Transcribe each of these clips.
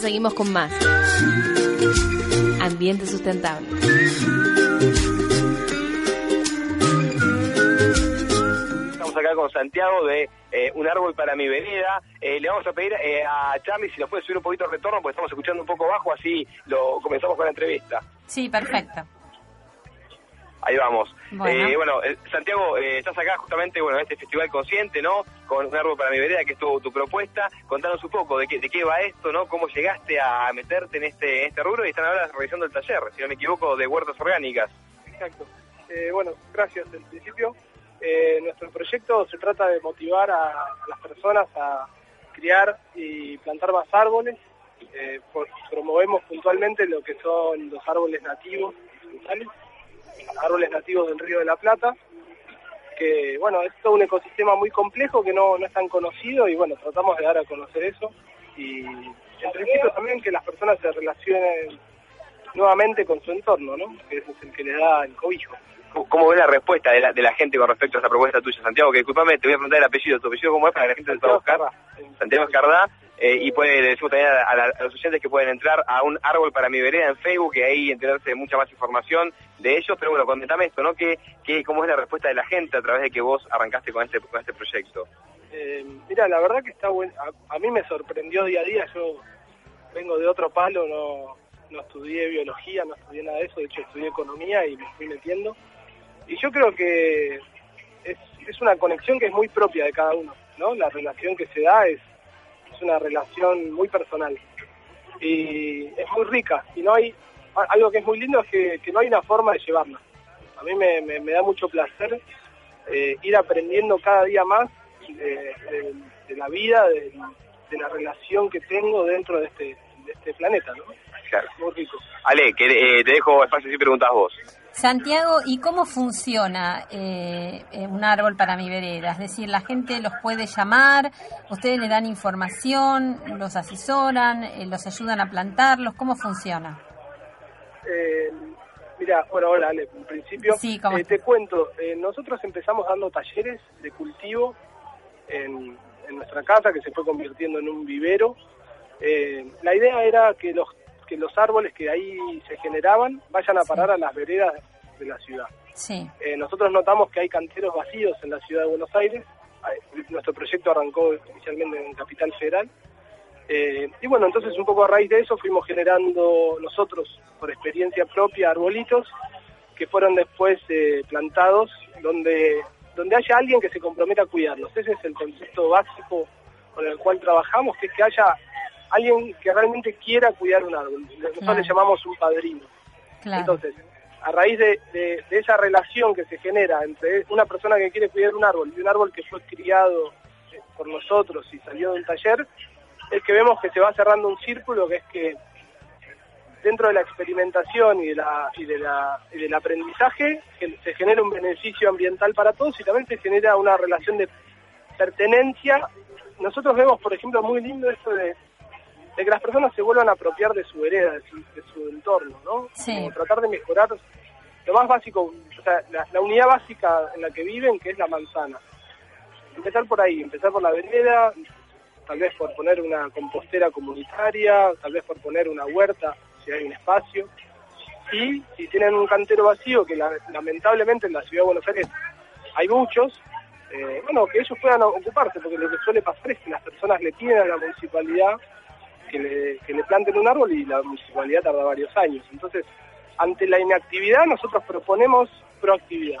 Seguimos con más. Ambiente sustentable. Estamos acá con Santiago de eh, Un Árbol para mi Vereda. Eh, le vamos a pedir eh, a Charlie si nos puede subir un poquito de retorno, porque estamos escuchando un poco bajo, así lo comenzamos con la entrevista. Sí, perfecto. Ahí vamos. Bueno. Eh, bueno, eh, Santiago, eh, estás acá justamente bueno, en este festival consciente, ¿no? Con un árbol para mi vereda, que es tu, tu propuesta. Contanos un poco de qué, de qué va esto, ¿no? Cómo llegaste a meterte en este, en este rubro y están ahora realizando el taller, si no me equivoco, de huertas orgánicas. Exacto. Eh, bueno, gracias. En principio, eh, nuestro proyecto se trata de motivar a, a las personas a criar y plantar más árboles. Eh, por- promovemos puntualmente lo que son los árboles nativos, frutales, árboles nativos del Río de la Plata, que bueno, es todo un ecosistema muy complejo que no, no es tan conocido y bueno, tratamos de dar a conocer eso y en principio también que las personas se relacionen nuevamente con su entorno, ¿no? Que ese es el que les da el cobijo. ¿Cómo, ves la respuesta de la, de la gente con respecto a esta propuesta tuya, Santiago? Que disculpame, te voy a preguntar el apellido. ¿Tu apellido cómo es para que la gente lo pueda buscar? Santiago Escardá. Eh, y puede, le decimos también a, la- a los oyentes que pueden entrar a un árbol para mi vereda en Facebook y ahí enterarse de mucha más información de ellos. Pero bueno, comentame esto, ¿no? ¿Qué, qué, ¿Cómo es la respuesta de la gente a través de que vos arrancaste con este, con este proyecto? Eh, mira, la verdad que está bueno. A, a mí me sorprendió día a día. Yo vengo de otro palo, no, no estudié biología, no estudié nada de eso. De hecho, estudié economía y me fui metiendo. Y yo creo que es, es una conexión que es muy propia de cada uno, ¿no? La relación que se da es, es una relación muy personal. Y es muy rica. Y no hay. Algo que es muy lindo es que, no hay una forma de llevarla. A mí me, da mucho placer eh, ir aprendiendo cada día más de, la vida, de, la relación que tengo dentro de este, este planeta. Claro. Ale, que eh, te dejo espacio si preguntas vos. Santiago, ¿y cómo funciona eh, eh, un árbol para mi vereda? Es decir, la gente los puede llamar, ustedes le dan información, los asesoran, eh, los ayudan a plantarlos, ¿cómo funciona? Eh, mira, bueno, hola, Ale, en principio te cuento, nosotros empezamos dando talleres de cultivo en, en nuestra casa, que se fue convirtiendo en un vivero. La idea era que los que los árboles que ahí se generaban vayan a parar a las veredas de la ciudad. Sí, Eh, nosotros notamos que hay canteros vacíos en la ciudad de Buenos Aires. Eh, Nuestro proyecto arrancó inicialmente en Capital Federal. Eh, y bueno, entonces un poco a raíz de eso fuimos generando nosotros, por experiencia propia, arbolitos que fueron después eh, plantados donde, donde haya alguien que se comprometa a cuidarlos. Ese es el concepto básico con el cual trabajamos, que es que haya alguien que realmente quiera cuidar un árbol. Nosotros Claro. le llamamos un padrino. claro. Entonces, a raíz de, de- de esa relación que se genera entre una persona que quiere cuidar un árbol y un árbol que fue criado eh, por nosotros y salió del taller, es que vemos que se va cerrando un círculo que es que dentro de la experimentación y, de la, y, de la, y del aprendizaje se genera un beneficio ambiental para todos y también se genera una relación de pertenencia. Nosotros vemos, por ejemplo, muy lindo esto de, de que las personas se vuelvan a apropiar de su vereda, de su, de su entorno, ¿no? Sí. Como tratar de mejorar lo más básico, o sea, la, la unidad básica en la que viven, que es la manzana. Empezar por ahí, empezar por la vereda, tal vez por poner una compostera comunitaria, tal vez por poner una huerta, si hay un espacio. Y si tienen un cantero vacío, que la- lamentablemente en la ciudad de Buenos Aires hay muchos, eh, bueno, que ellos puedan ocuparse, porque lo que suele pasar es que las personas le piden a la municipalidad que le, que le planten un árbol y la municipalidad tarda varios años. Entonces, ante la inactividad, nosotros proponemos proactividad.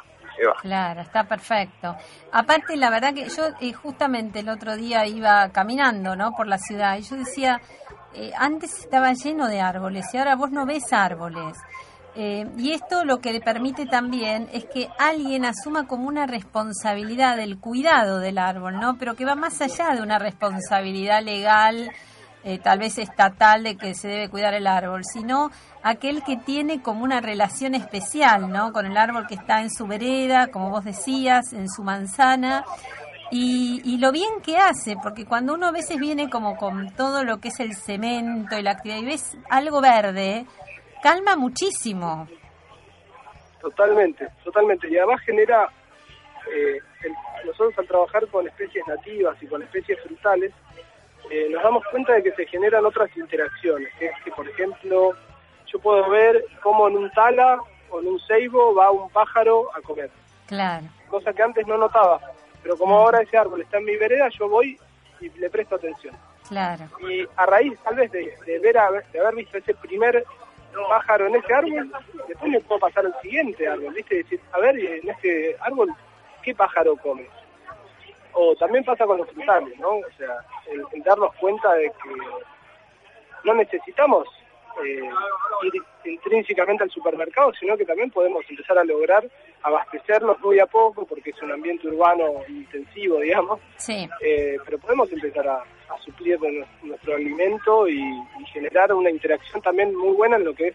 Claro, está perfecto. Aparte, la verdad que yo eh, justamente el otro día iba caminando, ¿no? Por la ciudad y yo decía, eh, antes estaba lleno de árboles y ahora vos no ves árboles. Eh, y esto lo que le permite también es que alguien asuma como una responsabilidad del cuidado del árbol, ¿no? Pero que va más allá de una responsabilidad legal, eh, tal vez estatal, de que se debe cuidar el árbol, sino aquel que tiene como una relación especial, ¿no? Con el árbol que está en su vereda, como vos decías, en su manzana. Y, y, lo bien que hace, porque cuando uno a veces viene como con todo lo que es el cemento y la actividad y ves algo verde, calma muchísimo. Totalmente, totalmente. Y además genera, eh, nosotros al trabajar con especies nativas y con especies frutales, eh, nos damos cuenta de que se generan otras interacciones. Es que, por ejemplo, yo puedo ver cómo en un tala o en un ceibo va un pájaro a comer. Claro. Cosa que antes no notaba. Pero como ahora ese árbol está en mi vereda, yo voy y le presto atención. Claro. Y a raíz, tal vez, de, de ver de haber visto ese primer pájaro en ese árbol, después me puedo pasar al siguiente árbol, ¿viste? Decir, a ver, en este árbol, ¿qué pájaro come? O también pasa con los frutales, ¿no? O sea, el, darnos cuenta de que no necesitamos eh, ir intrínsecamente al supermercado, sino que también podemos empezar a lograr abastecernos muy a poco, porque es un ambiente urbano intensivo, digamos. Sí. Eh, pero podemos empezar a, suplir nuestro alimento y, generar una interacción también muy buena en lo que es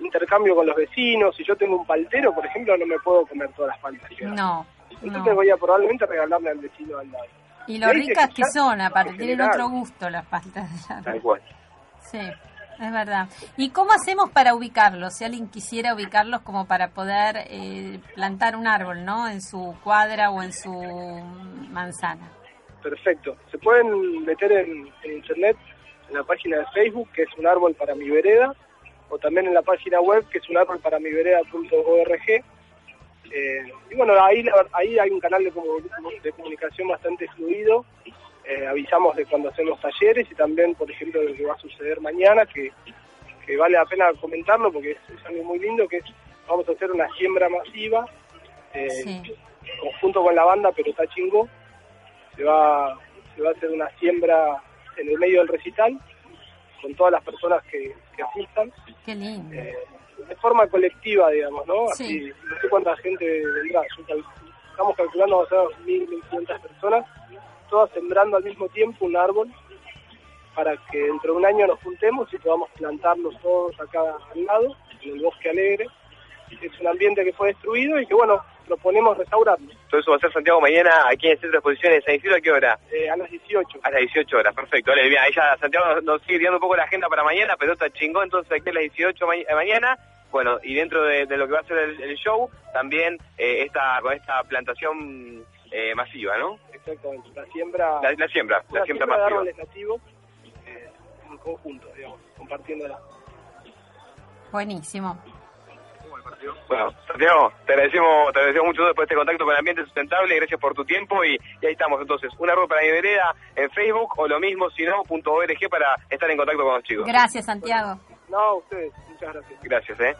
intercambio con los vecinos. Si yo tengo un paltero, por ejemplo, no me puedo comer todas las paltas. No. Entonces voy a probablemente regalarle al vecino al lado. Y lo ricas que, son, aparte, tienen otro gusto las paltas de Tal cual. Sí. Es verdad. ¿Y cómo hacemos para ubicarlos? Si alguien quisiera ubicarlos como para poder eh, plantar un árbol, ¿no? En su cuadra o en su manzana. Perfecto. Se pueden meter en, internet, en la página de Facebook, que es un árbol para mi vereda, o también en la página web, que es un árbol para mi vereda.org. Eh, y bueno, ahí, ahí hay un canal de, de comunicación bastante fluido eh, avisamos de cuando hacemos talleres y también, por ejemplo, de lo que va a suceder mañana, que, vale la pena comentarlo porque es, algo muy lindo, que es, vamos a hacer una siembra masiva, eh, conjunto con la banda pero está chingo, se va, se va a hacer una siembra en el medio del recital, con todas las personas que, asistan. Qué lindo. Eh, de forma colectiva, digamos, ¿no? Así, no cuánta gente vendrá. Estamos calculando a ser 1.500 personas todas sembrando al mismo tiempo un árbol para que dentro de un año nos juntemos y podamos plantarlos todos acá al lado, en el bosque alegre. Es un ambiente que fue destruido y que, bueno, proponemos restaurarlo. Todo eso va a ser Santiago mañana aquí en el Centro de Exposiciones de San Isidro, ¿a qué hora? Eh, a las 18. A las 18 horas, perfecto. Vale, bien, ahí ya Santiago nos, sigue guiando un poco la agenda para mañana, pero está chingón, entonces aquí a las 18 de mañana. Bueno, y dentro de, lo que va a ser el, show, también eh, esta, con esta plantación eh, masiva, ¿no? Exactamente, la siembra... La, la siembra, la siembra, masiva. de árboles nativos eh, en conjunto, digamos, compartiéndola. Buenísimo. Bueno, Santiago, te agradecemos, te agradecemos mucho después de este contacto con el ambiente sustentable, gracias por tu tiempo y, ahí estamos entonces, una rueda para mi vereda en Facebook o lo mismo, si no, punto .org para estar en contacto con los chicos. Gracias, Santiago. No, ustedes, muchas gracias. Gracias, eh.